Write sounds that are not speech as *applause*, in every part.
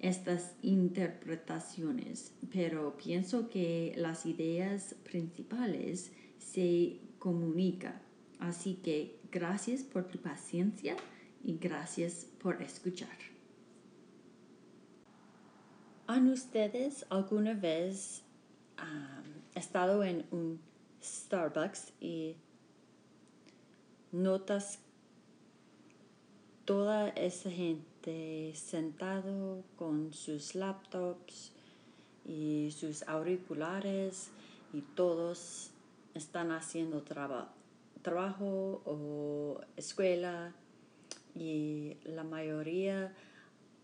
estas interpretaciones, pero pienso que las ideas principales se comunican. Así que gracias por tu paciencia y gracias por escuchar. ¿Han ustedes alguna vez estado en un Starbucks y notas toda esa gente sentado con sus laptops y sus auriculares y todos están haciendo trabajo o escuela y la mayoría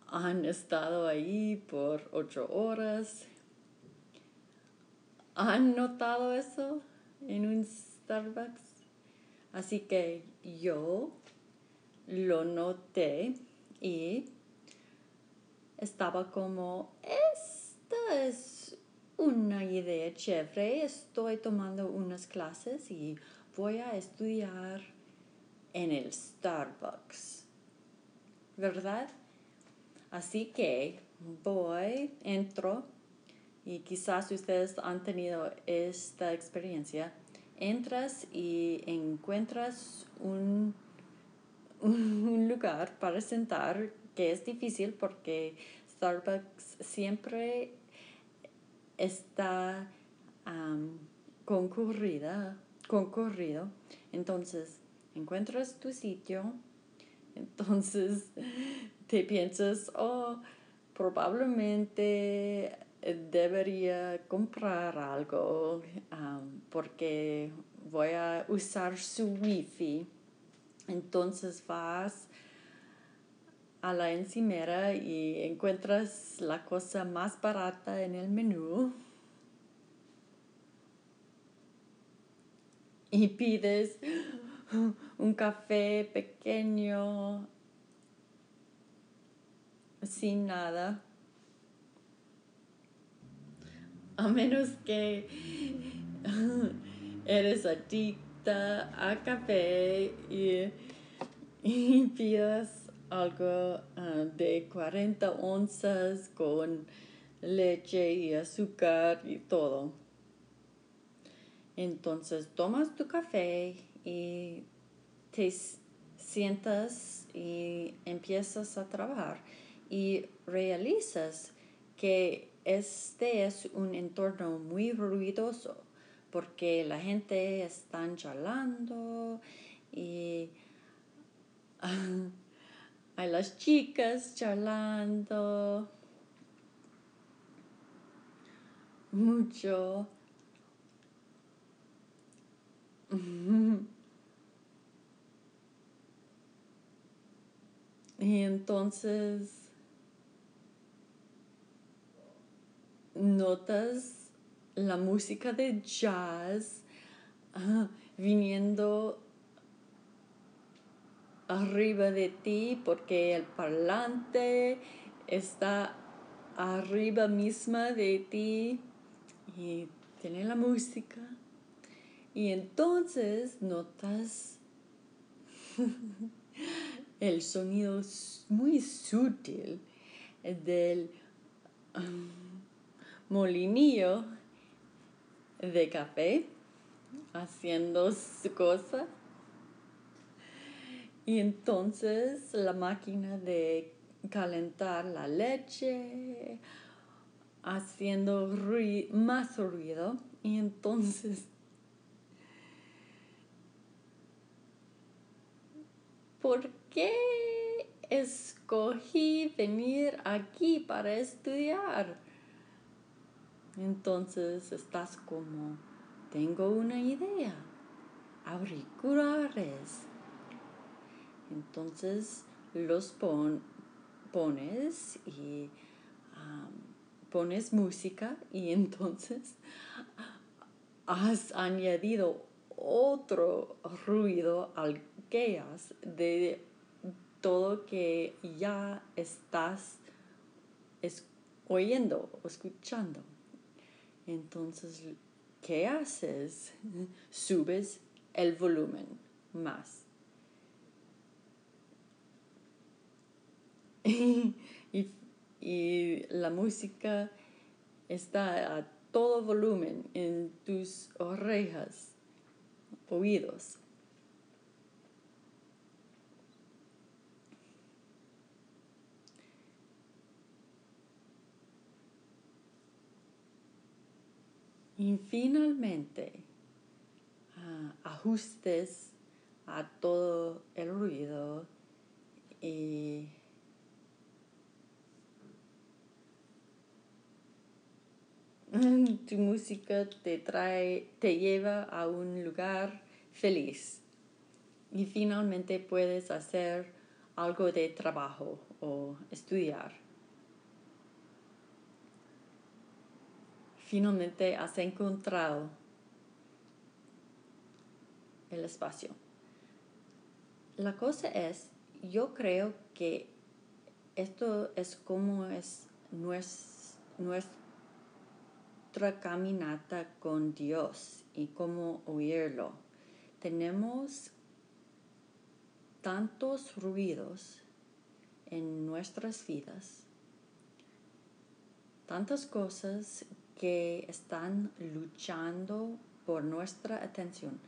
han estado ahí por ocho horas. ¿Han notado eso en un Starbucks? Así que yo lo noté y estaba como, esta es una idea chévere, estoy tomando unas clases y voy a estudiar en el Starbucks, ¿verdad? Así que voy, entro y quizás ustedes han tenido esta experiencia. Entras y encuentras un *laughs* un lugar para sentar que es difícil porque Starbucks siempre está concurrida, concurrido. Entonces, encuentras tu sitio, *laughs* entonces te piensas, oh, probablemente debería comprar algo porque voy a usar su wifi entonces vas a la encimera y encuentras la cosa más barata en el menú y pides un café pequeño sin nada. A menos que eres adicto a café *laughs* y, pidas algo ah, de 40 onzas con leche y azúcar y todo. Entonces tomas tu café y te sientas y empiezas a trabajar y realizas que este es un entorno muy ruidoso porque la gente está charlando y *laughs* hay las chicas charlando mucho. *laughs* Y entonces notas la música de jazz ah, viniendo arriba de ti porque el parlante está arriba misma de ti y tiene la música. Y entonces notas *laughs* el sonido muy sutil del um, molinillo de café haciendo su cosa. Y entonces la máquina de calentar la leche haciendo más ruido y entonces ¿por qué escogí venir aquí para estudiar? Entonces estás como, tengo una idea, auriculares. Entonces los pones y pones música y *laughs* entonces has añadido otro ruido al has de todo que ya estás oyendo o escuchando. Entonces, ¿qué haces? Subes el volumen más. *laughs* y, la música está a todo volumen en tus orejas, oídos. Y finalmente, ah, ajustes a todo el ruido y *laughs* tu música te trae, te lleva a un lugar feliz y finalmente puedes hacer algo de trabajo o estudiar. Finalmente has encontrado el espacio. La cosa es, yo creo que esto es como es nuestra caminata con Dios y cómo oírlo. Tenemos tantos ruidos en nuestras vidas, tantas cosas que están luchando por nuestra atención.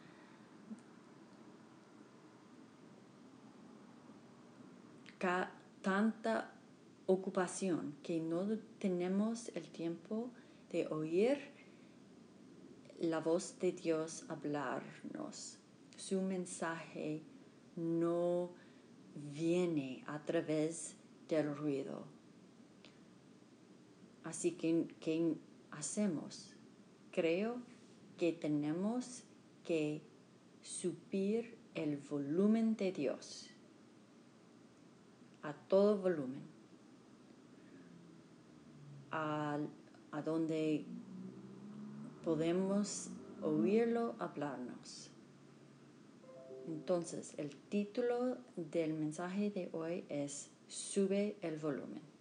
tanta ocupación que no tenemos el tiempo de oír la voz de Dios hablarnos. Su mensaje no viene a través del ruido. Así que, que hacemos. Creo que tenemos que subir el volumen de Dios a todo volumen, a, a donde podemos oírlo hablarnos. Entonces, el título del mensaje de hoy es Sube el volumen.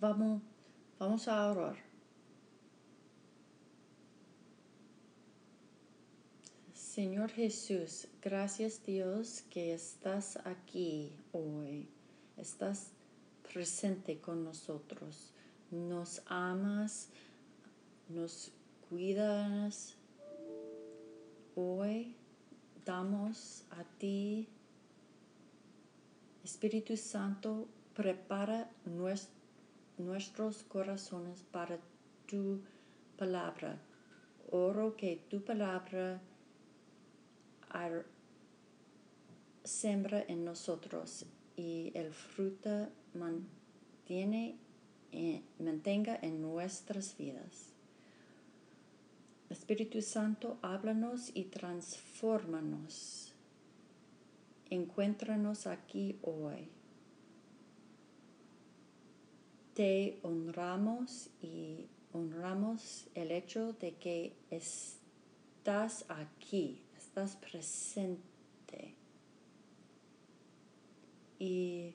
Vamos, vamos a orar. Señor Jesús, gracias Dios que estás aquí hoy, estás presente con nosotros, nos amas, nos cuidas. Hoy damos a ti, Espíritu Santo, prepara nuestro nuestros corazones para tu palabra. Oro que tu palabra sembra en nosotros y el fruto mantiene, mantenga en nuestras vidas. Espíritu Santo, háblanos y transfórmanos. Encuéntranos aquí hoy te honramos y honramos el hecho de que estás aquí, estás presente. Y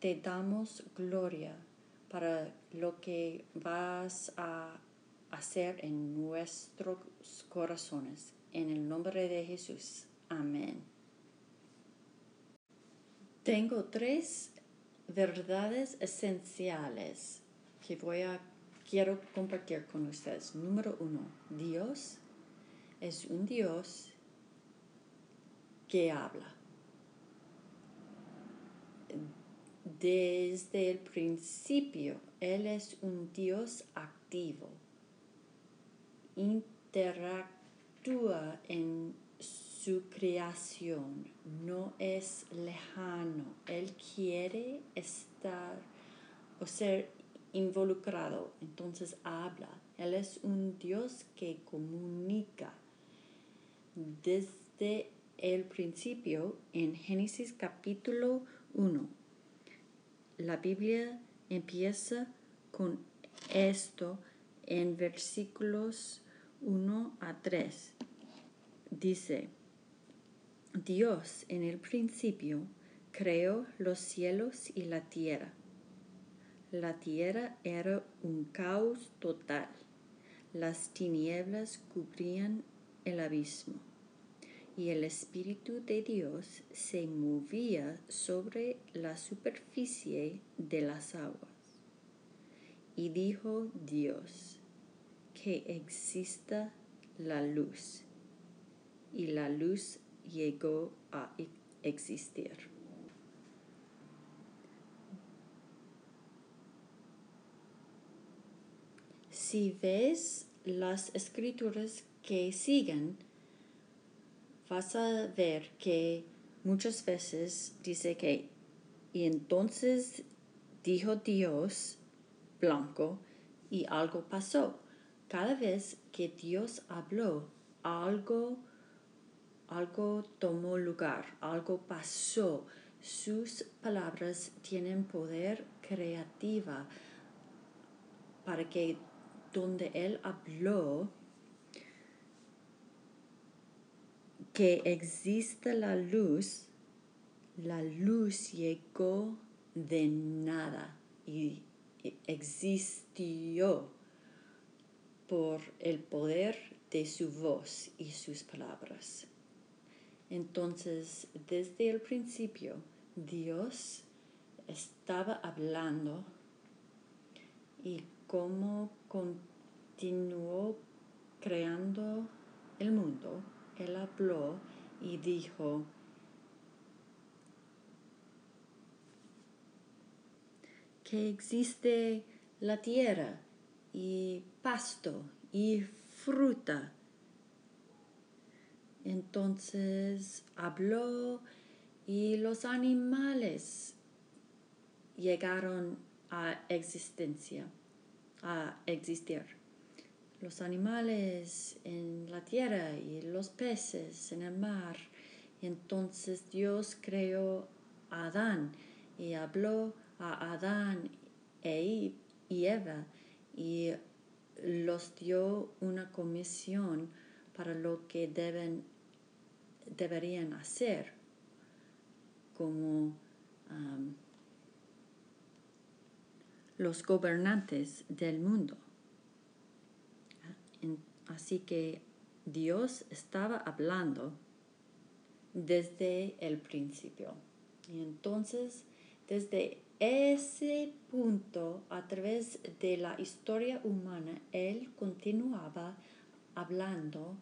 te damos gloria para lo que vas a hacer en nuestros corazones. En el nombre de Jesús. Amén. Tengo tres verdades esenciales que voy a quiero compartir con ustedes. Número uno, Dios es un Dios que habla. desde el principio. Él es un Dios activo. Interactúa en su creación. No es lejano. Él quiere estar o ser involucrado. Entonces habla. Él es un Dios que comunica. Desde el principio, en Génesis capítulo 1, la Biblia empieza con esto en versículos 1 a 3. Dice, Dios en el principio creó los cielos y la tierra. La tierra era un caos total. Las tinieblas cubrían el abismo y el Espíritu de Dios se movía sobre la superficie de las aguas. Y dijo Dios, que exista la luz. Y la luz llegó a existir. Si ves las escrituras que siguen, vas a ver que muchas veces dice que, y entonces dijo Dios blanco y algo pasó. Cada vez que Dios habló, algo, algo tomó lugar, algo pasó. Sus palabras tienen poder creativa para que donde Él habló, que exista la luz, la luz llegó de nada y existió por el poder de su voz y sus palabras. Entonces, desde el principio, Dios estaba hablando y cómo continuó creando el mundo él habló y dijo, que existe la tierra y pasto y fruta. Entonces habló y los animales llegaron a existencia, a existir los animales en la tierra y los peces en el mar. entonces Dios creó a Adán y habló a Adán e y Eva y los dio una comisión para lo que deben, deberían hacer como los gobernantes del mundo. Así que Dios estaba hablando desde el principio. Y entonces, desde ese punto, a través de la historia humana, Él continuaba hablando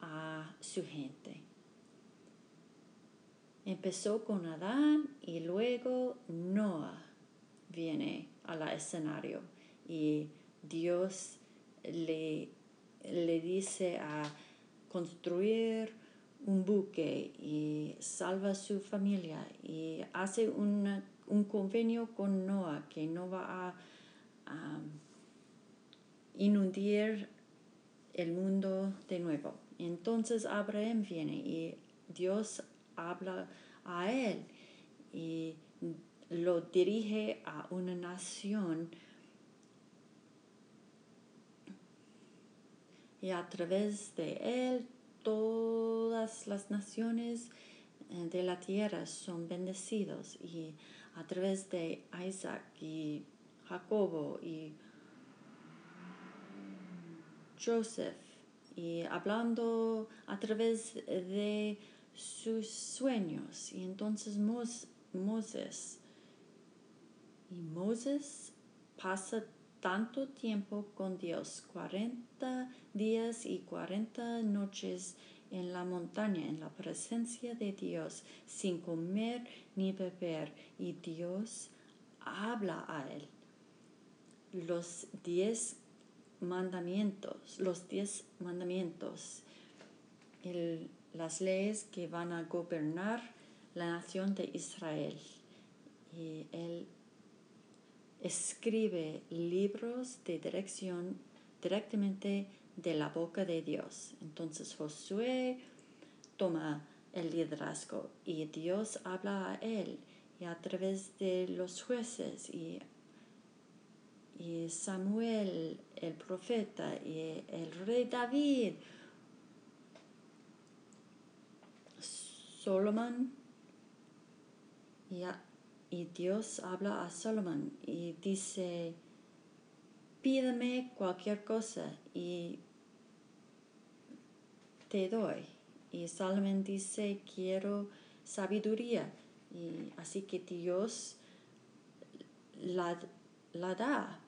a su gente. Empezó con Adán y luego Noah viene al escenario y Dios le le dice a construir un buque y salva su familia y hace un convenio con Noah que no va a, inundir el mundo de nuevo. Entonces Abraham viene y Dios habla a él y lo dirige a una nación. Y a través de él todas las naciones eh, de la tierra son bendecidos. Y a través de Isaac y Jacobo y Joseph y hablando a través de sus sueños y entonces Moses y Moses pasa tanto tiempo con Dios, 40 días y 40 noches en la montaña, en la presencia de Dios, sin comer ni beber, y Dios habla a él. Los diez mandamientos, los diez mandamientos, las leyes que van a gobernar la nación de Israel. Y él escribe libros de dirección directamente de la boca de Dios. Entonces Josué toma el liderazgo y Dios habla a él y a través de los jueces y, y Samuel el profeta y el rey David, Solomon y, Dios habla a Solomon y dice, pídeme cualquier cosa y te doy. Y Salomón dice, quiero sabiduría. Y así que Dios la, la da.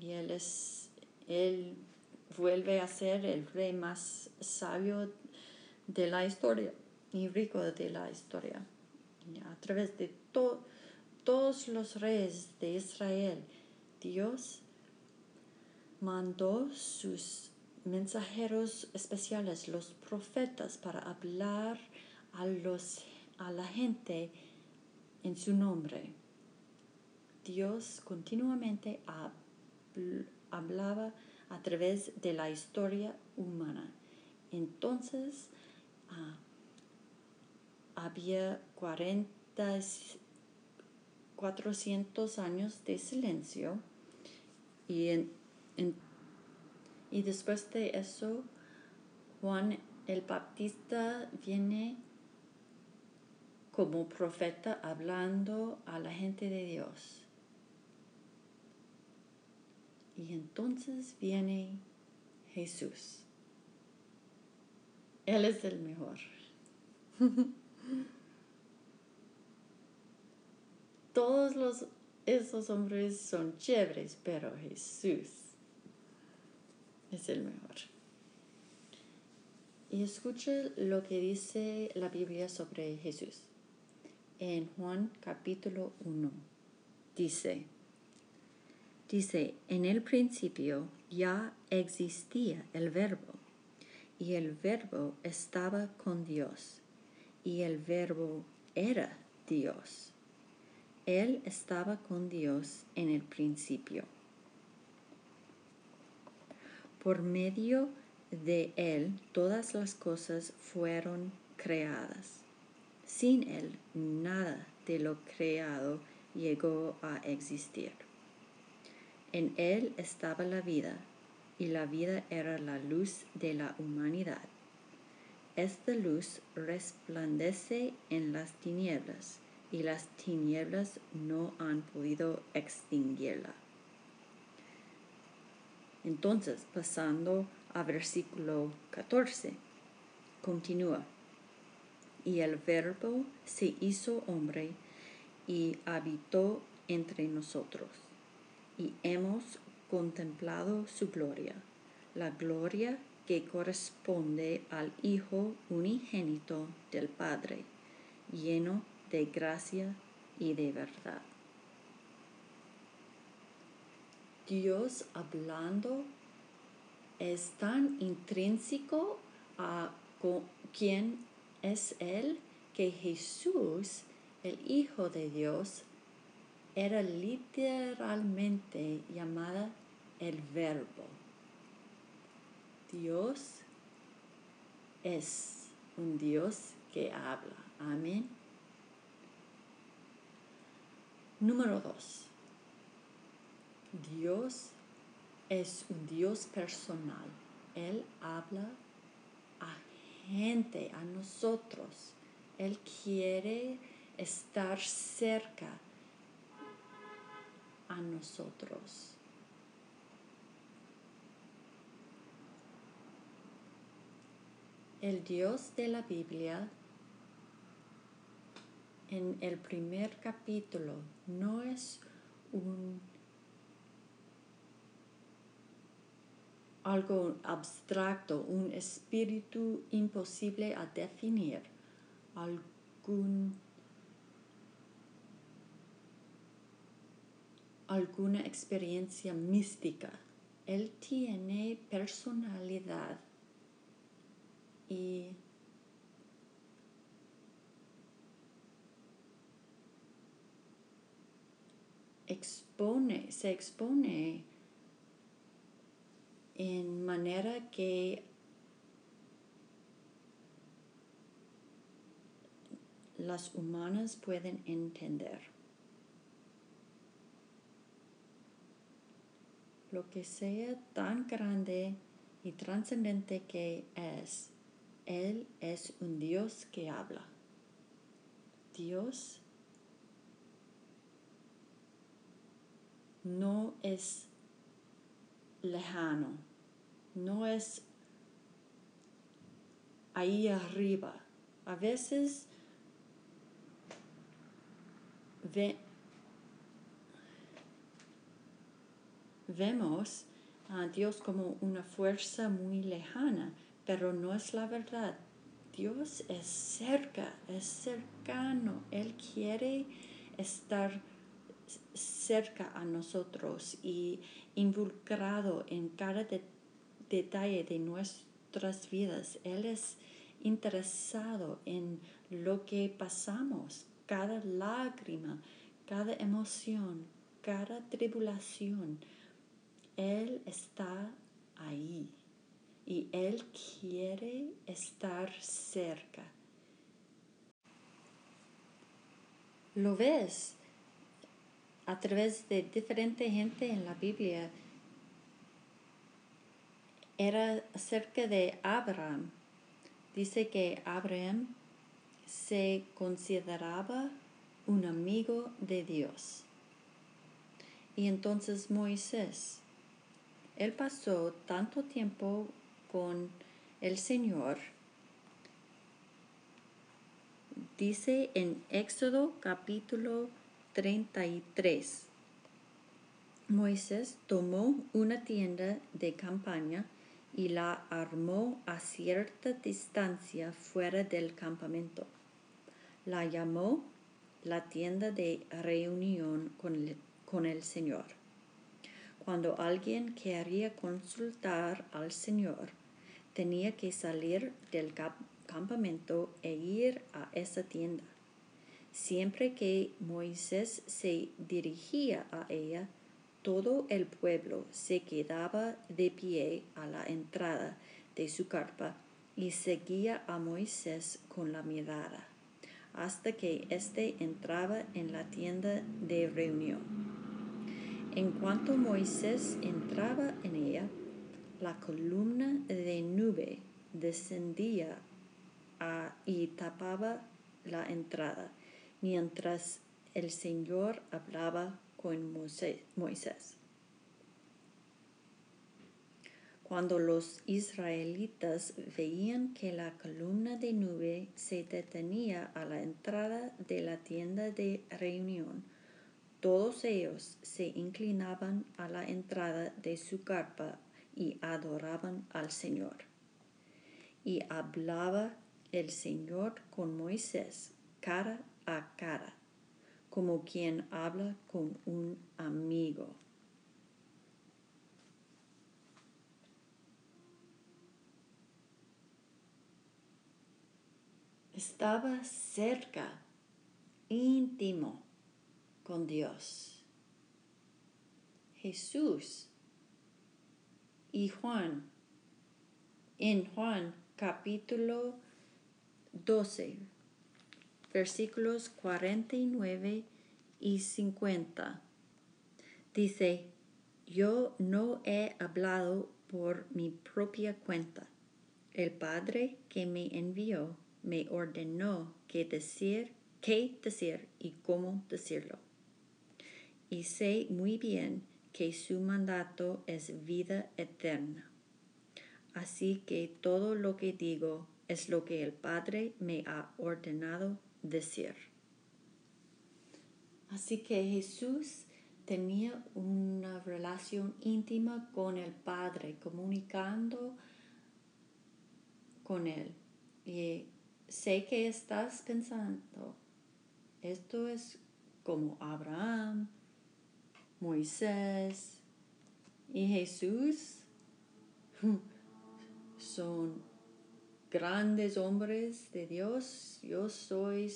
Y él, es, él vuelve a ser el rey más sabio de la historia y rico de la historia. A través de todos los reyes de Israel, Dios mandó sus mensajeros especiales, los profetas, para hablar a, los, a la gente en su nombre. Dios continuamente hablaba a través de la historia humana. Entonces, ah, había 40, 400 años de silencio y en y después de eso, Juan el Baptista viene como profeta hablando a la gente de Dios. Y entonces viene Jesús. Él es el mejor. *laughs* Todos los, esos hombres son chéveres, pero Jesús es el mejor. Y escuche lo que dice la Biblia sobre Jesús. En Juan capítulo 1 dice, dice, en el principio ya existía el verbo, y el verbo estaba con Dios, y el verbo era Dios. Él estaba con Dios en el principio por medio de Él todas las cosas fueron creadas. Sin Él nada de lo creado llegó a existir. En Él estaba la vida, y la vida era la luz de la humanidad. Esta luz resplandece en las tinieblas, y las tinieblas no han podido extinguirla. Entonces, pasando a versículo 14, continúa. Y el verbo se hizo hombre y habitó entre nosotros, y hemos contemplado su gloria, la gloria que corresponde al Hijo unigénito del Padre, lleno de gracia y de verdad. Dios hablando es tan intrínseco a quién es Él que Jesús, el Hijo de Dios, era literalmente llamada el verbo. Dios es un Dios que habla. Amén. Número dos. Dios es un Dios personal. Él habla a gente, a nosotros. Él quiere estar cerca a nosotros. El Dios de la Biblia en el primer capítulo no es un algo abstracto, un espíritu imposible a definir, alguna experiencia mística. Él tiene personalidad y expone, se expone en manera que las humanas pueden entender. Lo que sea tan grande y trascendente que es, Él es un Dios que habla. Dios no es lejano, no es ahí arriba. A veces vemos a Dios como una fuerza muy lejana, pero no es la verdad. Dios es cerca, es cercano. Él quiere estar cerca a nosotros y involucrado en cada detalle de nuestras vidas. Él es interesado en lo que pasamos, cada lágrima, cada emoción, cada tribulación. Él está ahí y Él quiere estar cerca. ¿Lo ves? a través de diferente gente en la Biblia era acerca de Abraham. Dice que Abraham se consideraba un amigo de Dios. Y entonces Moisés, él pasó tanto tiempo con el Señor. Dice en Éxodo capítulo 33. Moisés tomó una tienda de campaña y la armó a cierta distancia fuera del campamento. La llamó la tienda de reunión con el, con el Señor. Cuando alguien quería consultar al Señor, tenía que salir del campamento e ir a esa tienda. Siempre que Moisés se dirigía a ella, todo el pueblo se quedaba de pie a la entrada de su carpa y seguía a Moisés con la mirada, hasta que éste entraba en la tienda de reunión. En cuanto Moisés entraba en ella, la columna de nube descendía y tapaba la entrada mientras el Señor hablaba con Moisés. Cuando los israelitas veían que la columna de nube se detenía a la entrada de la tienda de reunión, todos ellos se inclinaban a la entrada de su carpa y adoraban al Señor. Y hablaba el Señor con Moisés cara a cara, como quien habla con un amigo. Estaba cerca, íntimo con Dios. Jesús y Juan, en Juan capítulo 12, versículos 49 y 50. Dice, yo no he hablado por mi propia cuenta. El Padre que me envió me ordenó qué decir, qué decir y cómo decirlo. Y sé muy bien que su mandato es vida eterna. Así que todo lo que digo es lo que el Padre me ha ordenado decir. Así que Jesús tenía una relación íntima con el Padre, comunicando con Él. Y sé que estás pensando, esto es como Abraham, Moisés y Jesús. Son grandes hombres de Dios. Yo soy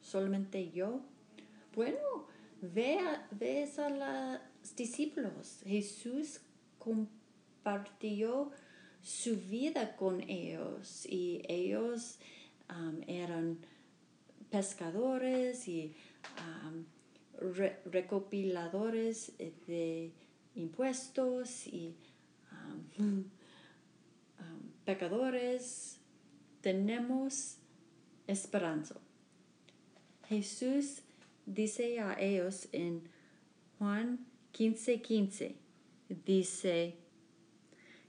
solamente yo. Bueno, ve a, ves a los discípulos. Jesús compartió su vida con ellos y ellos um, eran pescadores y um, recopiladores de impuestos y *laughs* pecadores. Tenemos esperanza. Jesús dice a ellos en Juan 15:15, 15, dice,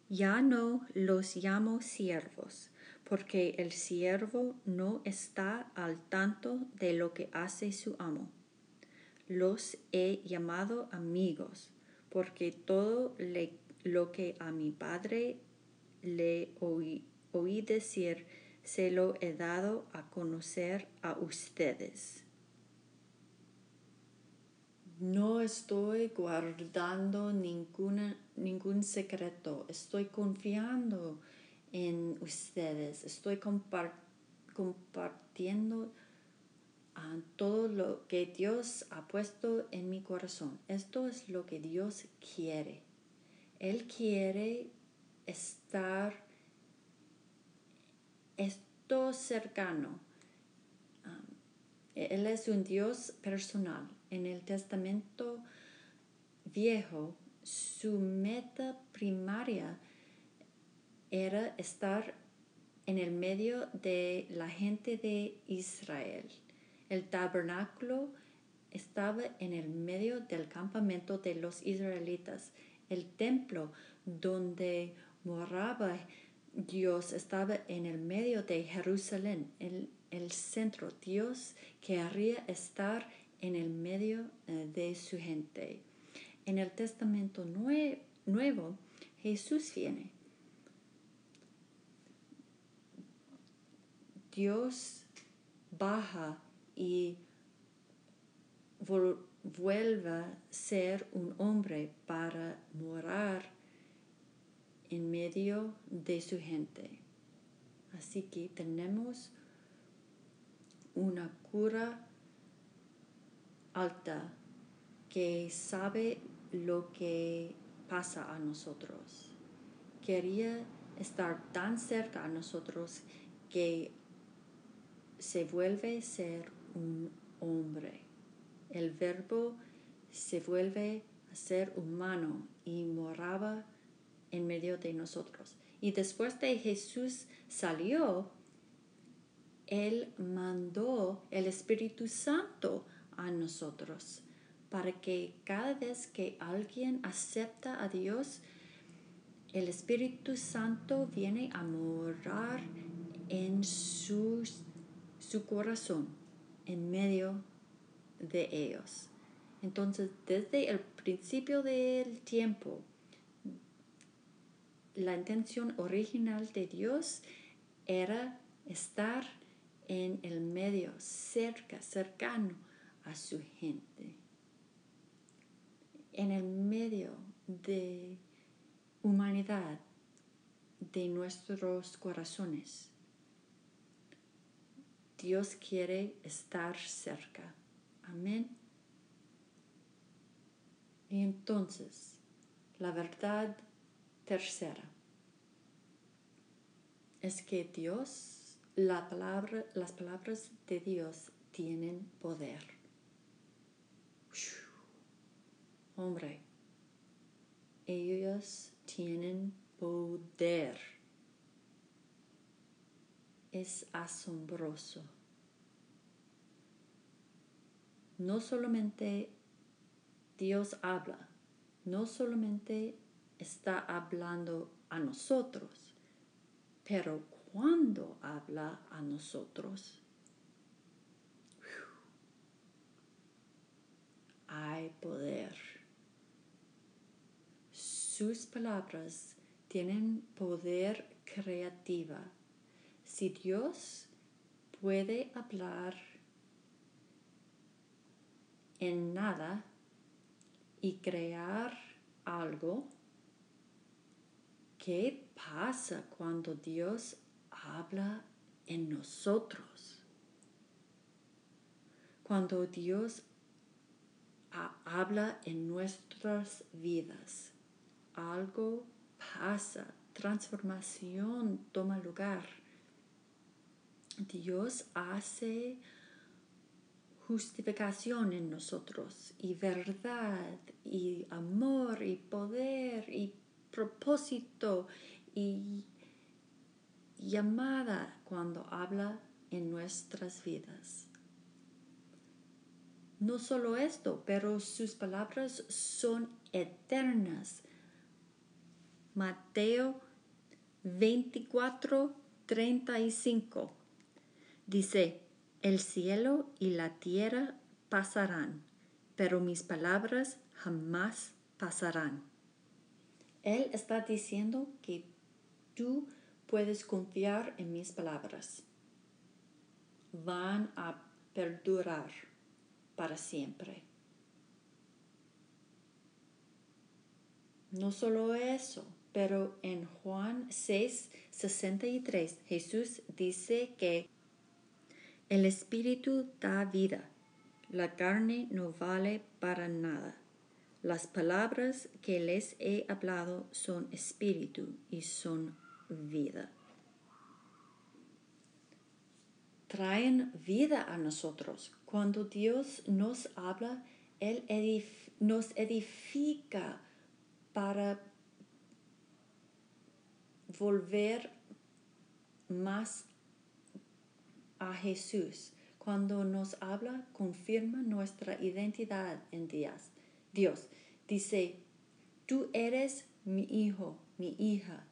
ya no los llamo siervos, porque el siervo no está al tanto de lo que hace su amo. Los he llamado amigos, porque todo lo que a mi padre le oí, decir, se lo he dado a conocer a ustedes. No estoy guardando ningún secreto, estoy confiando en ustedes, estoy compartiendo ah, todo lo que Dios ha puesto en mi corazón. Esto es lo que Dios quiere. Él quiere estar esto cercano. Él es un Dios personal en el Testamento Viejo, su meta primaria era estar en el medio de la gente de Israel. El tabernáculo estaba en el medio del campamento de los israelitas. El templo donde moraba Dios estaba en el medio de Jerusalén, el, centro. Dios quería estar en el medio eh, de su gente. En el Testamento Nuevo, Jesús viene. Dios baja y vuelve a ser un hombre para morar en medio de su gente. Así que tenemos una cura alta que sabe lo que pasa a nosotros. Quería estar tan cerca a nosotros que se vuelve a ser un hombre. El verbo se vuelve a ser humano y moraba en medio de nosotros. Y después de Jesús salió, Él mandó el Espíritu Santo a nosotros, para que cada vez que alguien acepta a Dios, el Espíritu Santo viene a morar en su, su corazón, en medio de ellos. Entonces, desde el principio del tiempo, la intención original de Dios era estar en el medio, cerca, cercano a su gente. En el medio de humanidad, de nuestros corazones. Dios quiere estar cerca. Amén. Y entonces, la verdad tercera es que Dios, la palabra, las palabras de Dios tienen poder. Hombre, ellos tienen poder. Es asombroso. No solamente Dios habla, no solamente está hablando a nosotros, pero cuando habla a nosotros, hay poder sus palabras tienen poder creativa. Si Dios puede hablar en nada y crear algo, ¿qué pasa cuando Dios habla en nosotros? Cuando Dios habla en nuestras vidas, algo pasa, transformación toma lugar. Dios hace justificación en nosotros y verdad y amor y poder y propósito y llamada cuando habla en nuestras vidas. No solo esto, pero sus palabras son eternas. Mateo 24, 35 dice, el cielo y la tierra pasarán, pero mis palabras jamás pasarán. Él está diciendo que tú puedes confiar en mis palabras. Van a perdurar para siempre. No solo eso, pero en Juan 6, 63 Jesús dice que el Espíritu da vida, la carne no vale para nada. Las palabras que les he hablado son espíritu y son vida. Traen vida a nosotros cuando Dios nos habla, Él nos edifica para volver más a Jesús. Cuando nos habla, confirma nuestra identidad en Dios. Dios dice, tú eres mi hijo, mi hija.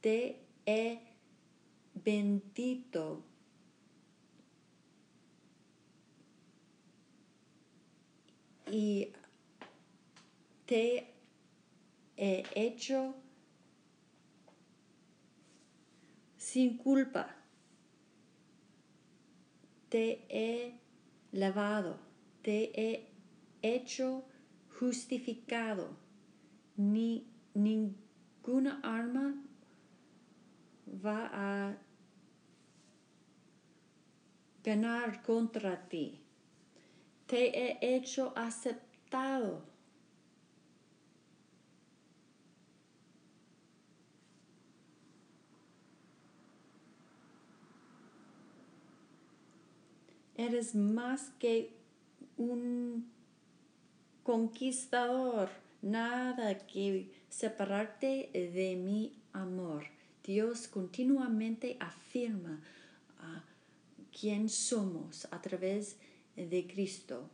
Te he bendito y te he hecho sin culpa. Te he lavado, te he hecho justificado. Ni ninguna arma va a ganar contra ti te he hecho aceptado. Eres más que un conquistador, nada que separarte de mi amor. Dios continuamente afirma a quién somos a través de Cristo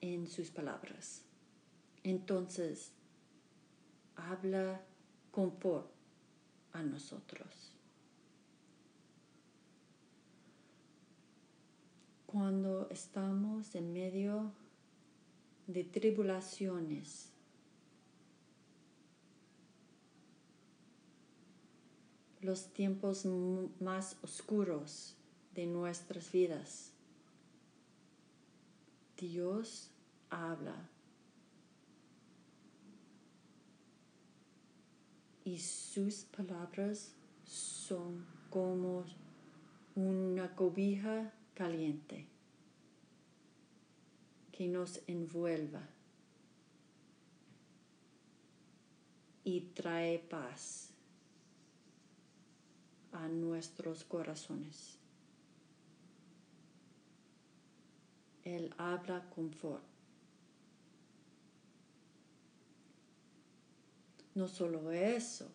en sus palabras. Entonces, habla confort a nosotros. Cuando estamos en medio de tribulaciones, los tiempos más oscuros de nuestras vidas, Dios habla. Y sus palabras son como una cobija caliente que nos envuelva y trae paz a nuestros corazones. Él habla confort. No solo eso,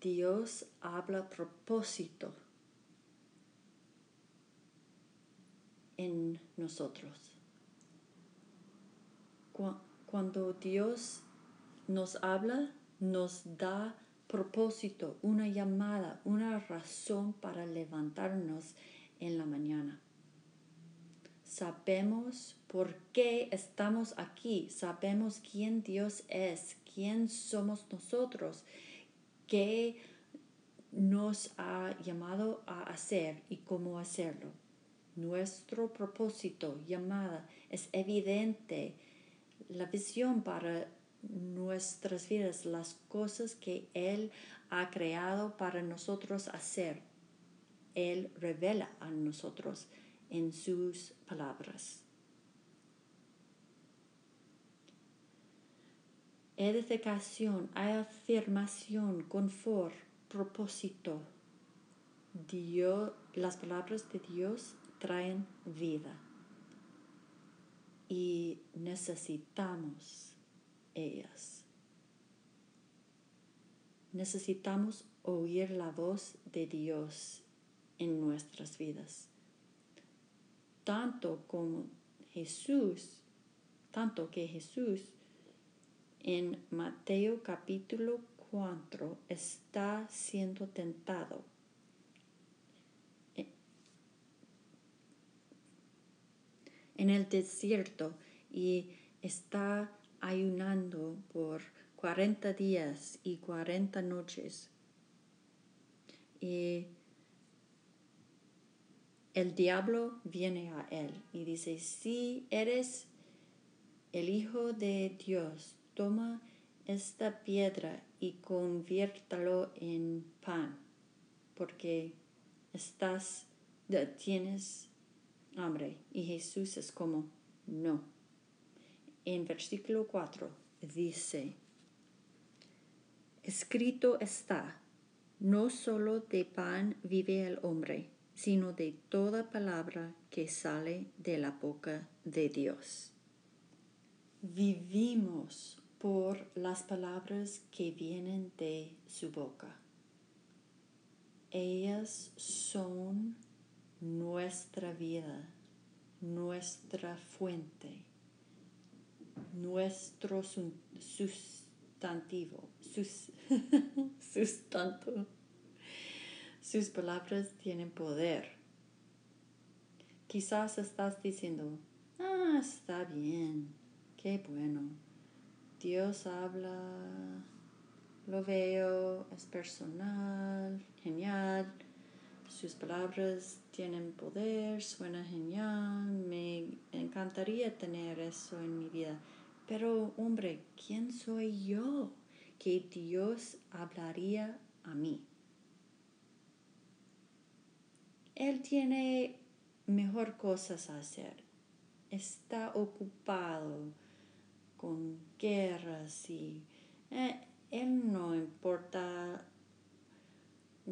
Dios habla propósito en nosotros. Cuando Dios nos habla, nos da propósito, una llamada, una razón para levantarnos en la mañana. Sabemos por qué estamos aquí, sabemos quién Dios es, quién somos nosotros, qué nos ha llamado a hacer y cómo hacerlo. Nuestro propósito, llamada, es evidente. La visión para nuestras vidas, las cosas que Él ha creado para nosotros hacer. Él revela a nosotros en sus palabras. Edificación, afirmación, confort, propósito. Dios, las palabras de Dios traen vida y necesitamos ellas. Necesitamos oír la voz de Dios en nuestras vidas. Tanto como Jesús, tanto que Jesús en Mateo capítulo 4 está siendo tentado. En el desierto y está ayunando por 40 días y 40 noches. Y el diablo viene a él y dice, si eres el Hijo de Dios, toma esta piedra y conviértalo en pan, porque estás, tienes Y Jesús es como, no. En versículo 4 dice, escrito está, no solo de pan vive el hombre, sino de toda palabra que sale de la boca de Dios. Vivimos por las palabras que vienen de su boca. Ellas son nuestra vida, nuestra fuente, nuestro sustantivo, sus, *laughs* sustanto. Sus palabras tienen poder. Quizás estás diciendo, ah, está bien, qué bueno. Dios habla, lo veo, es personal, genial. Sus palabras tienen poder, suena genial, me encantaría tener eso en mi vida. Pero hombre, ¿quién soy yo que Dios hablaría a mí? Él tiene mejor cosas a hacer. Está ocupado con guerras y eh, él no importa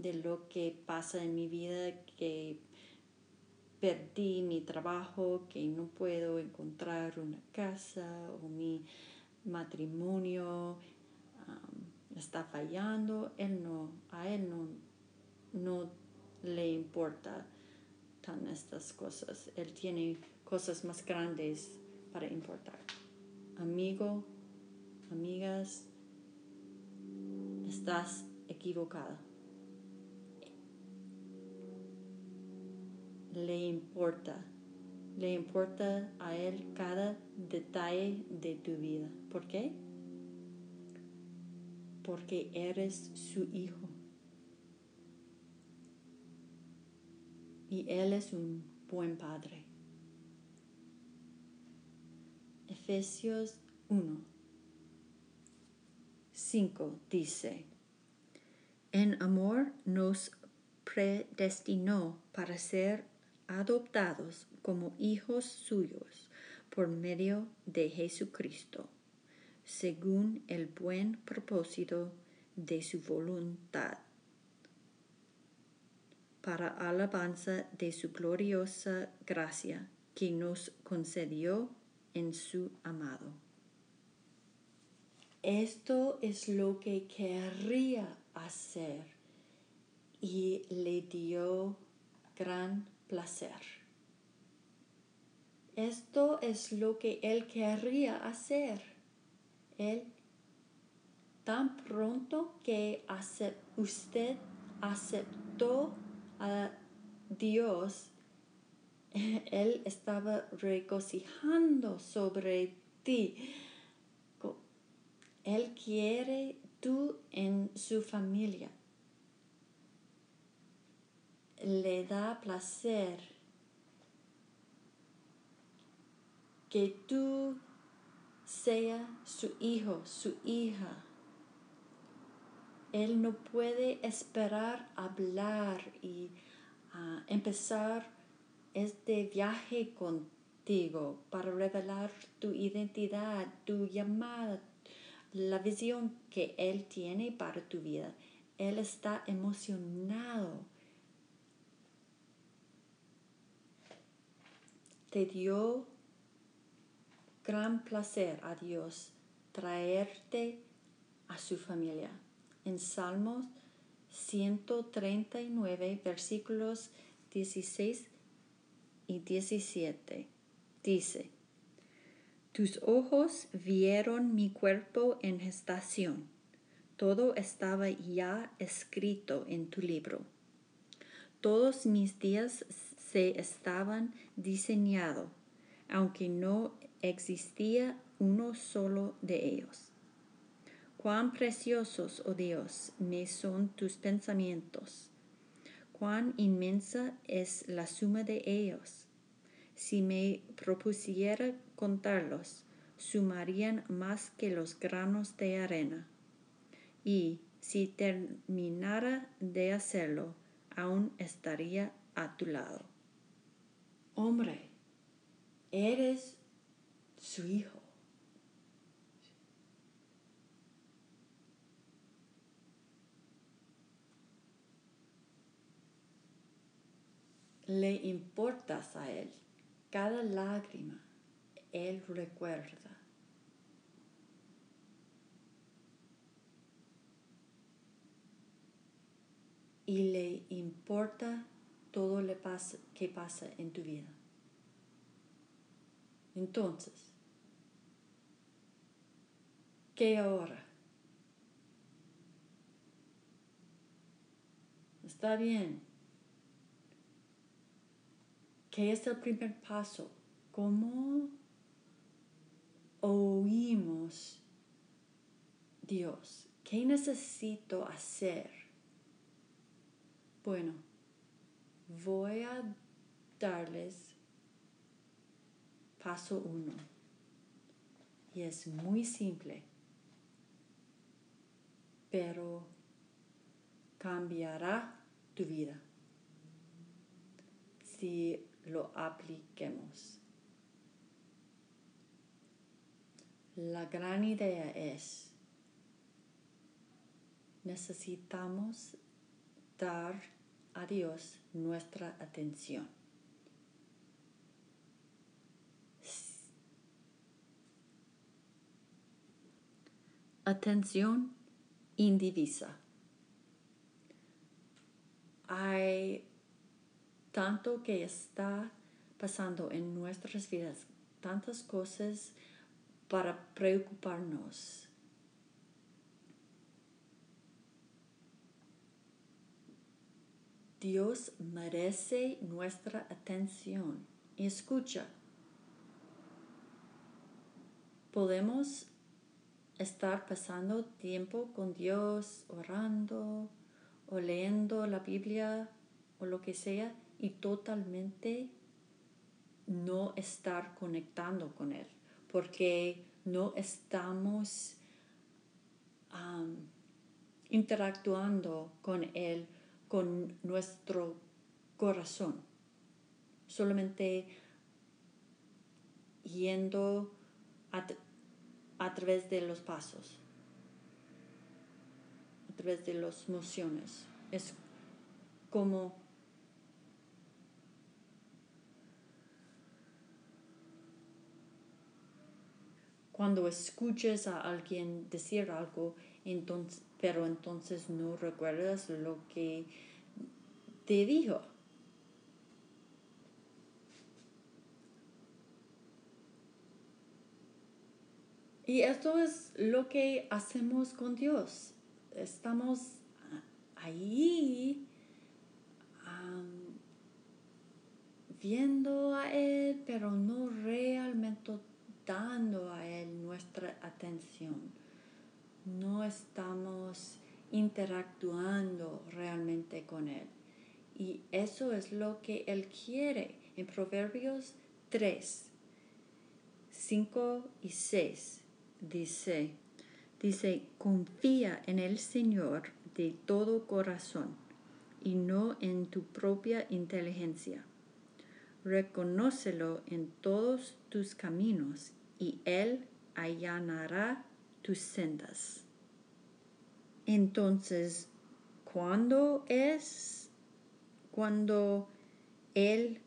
de lo que pasa en mi vida, que perdí mi trabajo, que no puedo encontrar una casa o mi matrimonio está fallando, él no, a él no, no le importa tan estas cosas. Él tiene cosas más grandes para importar. Amigo, amigas, estás equivocada. Le importa, le importa a él cada detalle de tu vida. ¿Por qué? Porque eres su hijo. y Él es un buen Padre. Efesios 1, 5 dice, En amor nos predestinó para ser adoptados como hijos suyos por medio de Jesucristo, según el buen propósito de su voluntad para alabanza de su gloriosa gracia que nos concedió en su amado. Esto es lo que querría hacer y le dio gran placer. Esto es lo que él querría hacer. Él, tan pronto que usted aceptó a Dios, *laughs* Él estaba regocijando sobre ti. Él quiere tú en su familia. Le da placer que tú sea su hijo, su hija. Él no puede esperar hablar y ah, empezar este viaje contigo para revelar tu identidad, tu llamada, la visión que Él tiene para tu vida. Él está emocionado. Te dio gran placer a Dios traerte a su familia. En Salmos 139, versículos 16 y 17, dice, Tus ojos vieron mi cuerpo en gestación. Todo estaba ya escrito en tu libro. Todos mis días se estaban diseñados, aunque no existía uno solo de ellos. Cuán preciosos, oh Dios, me son tus pensamientos. Cuán inmensa es la suma de ellos. Si me propusiera contarlos, sumarían más que los granos de arena. Y si terminara de hacerlo, aún estaría a tu lado. Hombre, eres su hijo. Le importas a Él. Cada lágrima Él recuerda. Y le importa todo lo que pasa en tu vida. Entonces, ¿Qué ahora? Está bien. ¿Qué es el primer paso? ¿Cómo oímos Dios? ¿Qué necesito hacer? Bueno, voy a darles paso uno. Y es muy simple pero cambiará tu vida si lo apliquemos. La gran idea es, necesitamos dar a Dios nuestra atención. Atención indivisa. Hay tanto que está pasando en nuestras vidas, tantas cosas para preocuparnos. Dios merece nuestra atención y escucha. Podemos estar pasando tiempo con Dios, orando o leyendo la Biblia o lo que sea y totalmente no estar conectando con Él, porque no estamos interactuando con Él, con nuestro corazón, solamente yendo a a través de los pasos, a través de las mociones. Es como cuando escuches a alguien decir algo, entonces, pero entonces no recuerdas lo que te dijo. Y esto es lo que hacemos con Dios. Estamos ahí viendo a Él, pero no realmente dando a Él nuestra atención. No estamos interactuando realmente con Él. Y eso es lo que Él quiere. En Proverbios 3, 5 y 6 dice, dice, confía en el Señor de todo corazón y no en tu propia inteligencia. Reconócelo en todos tus caminos y Él allanará tus sendas. Entonces, ¿cuándo es cuando Él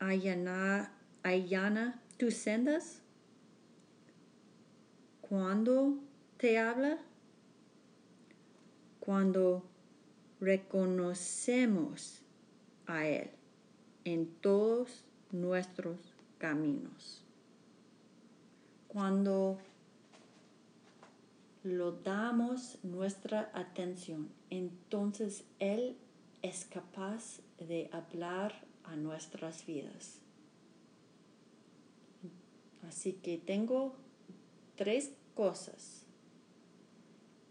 allana, allana tus sendas? ¿Cuándo te habla? Cuando reconocemos a Él en todos nuestros caminos. Cuando lo damos nuestra atención, entonces Él es capaz de hablar a nuestras vidas. Así que tengo tres cosas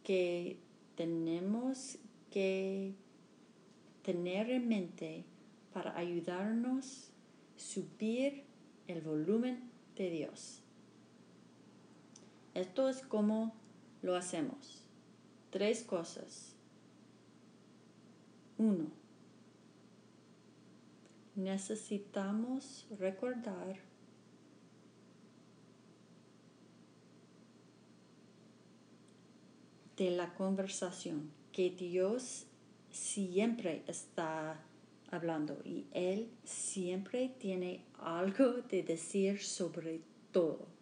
que tenemos que tener en mente para ayudarnos a subir el volumen de Dios. Esto es como lo hacemos. Tres cosas. Uno, necesitamos recordar de la conversación que Dios siempre está hablando y Él siempre tiene algo de decir sobre todo.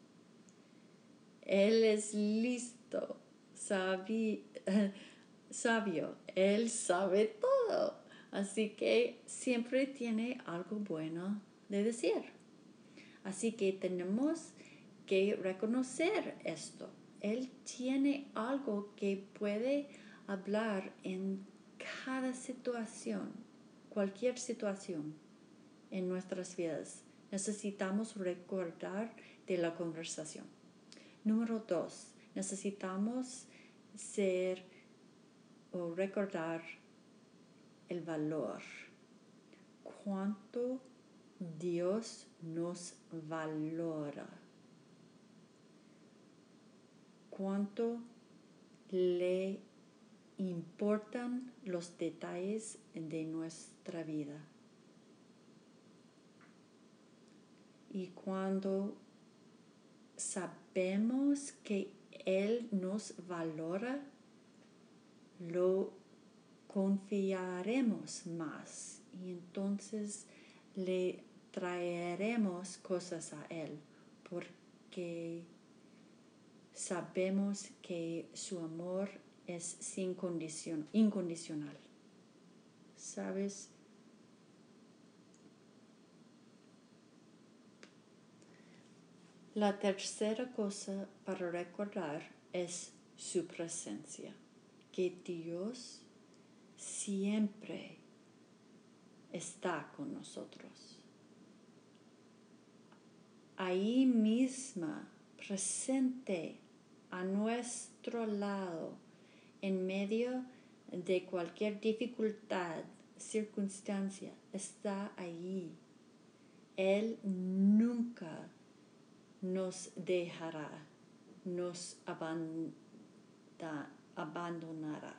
Él es listo, *laughs* sabio, Él sabe todo. Así que siempre tiene algo bueno de decir. Así que tenemos que reconocer esto. Él tiene algo que puede hablar en cada situación, cualquier situación en nuestras vidas. Necesitamos recordar de la conversación. Número dos, necesitamos ser o recordar el valor. Cuánto Dios nos valora cuánto le importan los detalles de nuestra vida. Y cuando sabemos que Él nos valora, lo confiaremos más y entonces le traeremos cosas a Él porque sabemos que su amor es sin condición, incondicional. ¿Sabes? La tercera cosa para recordar es su presencia, que Dios siempre está con nosotros. Ahí misma, presente a nuestro lado en medio de cualquier dificultad, circunstancia, está allí. Él nunca nos dejará, nos abandonará.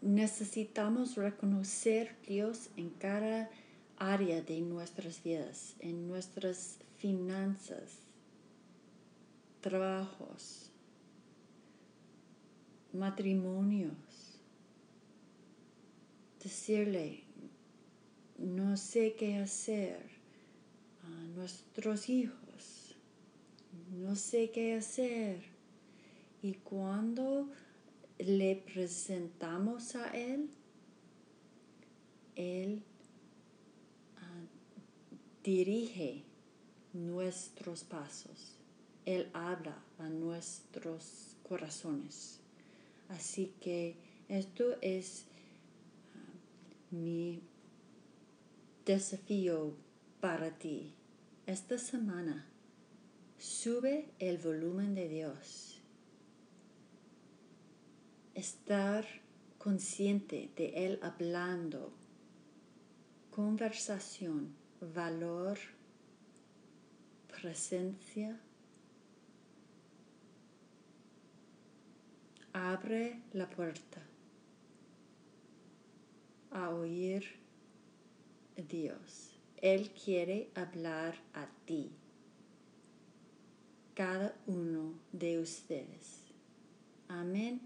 Necesitamos reconocer Dios en cada área de nuestras vidas, en nuestras finanzas, trabajos, matrimonios. Decirle, no sé qué hacer a nuestros hijos, no sé qué hacer. Y cuando le presentamos a Él, Él dirige nuestros pasos. Él habla a nuestros corazones. Así que esto es ah, mi desafío para ti esta semana. Sube el volumen de Dios. Estar consciente de Él hablando. Conversación, valor, presencia. Abre la puerta a oír Dios. Él quiere hablar a ti, cada uno de ustedes. Amén.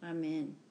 Amén.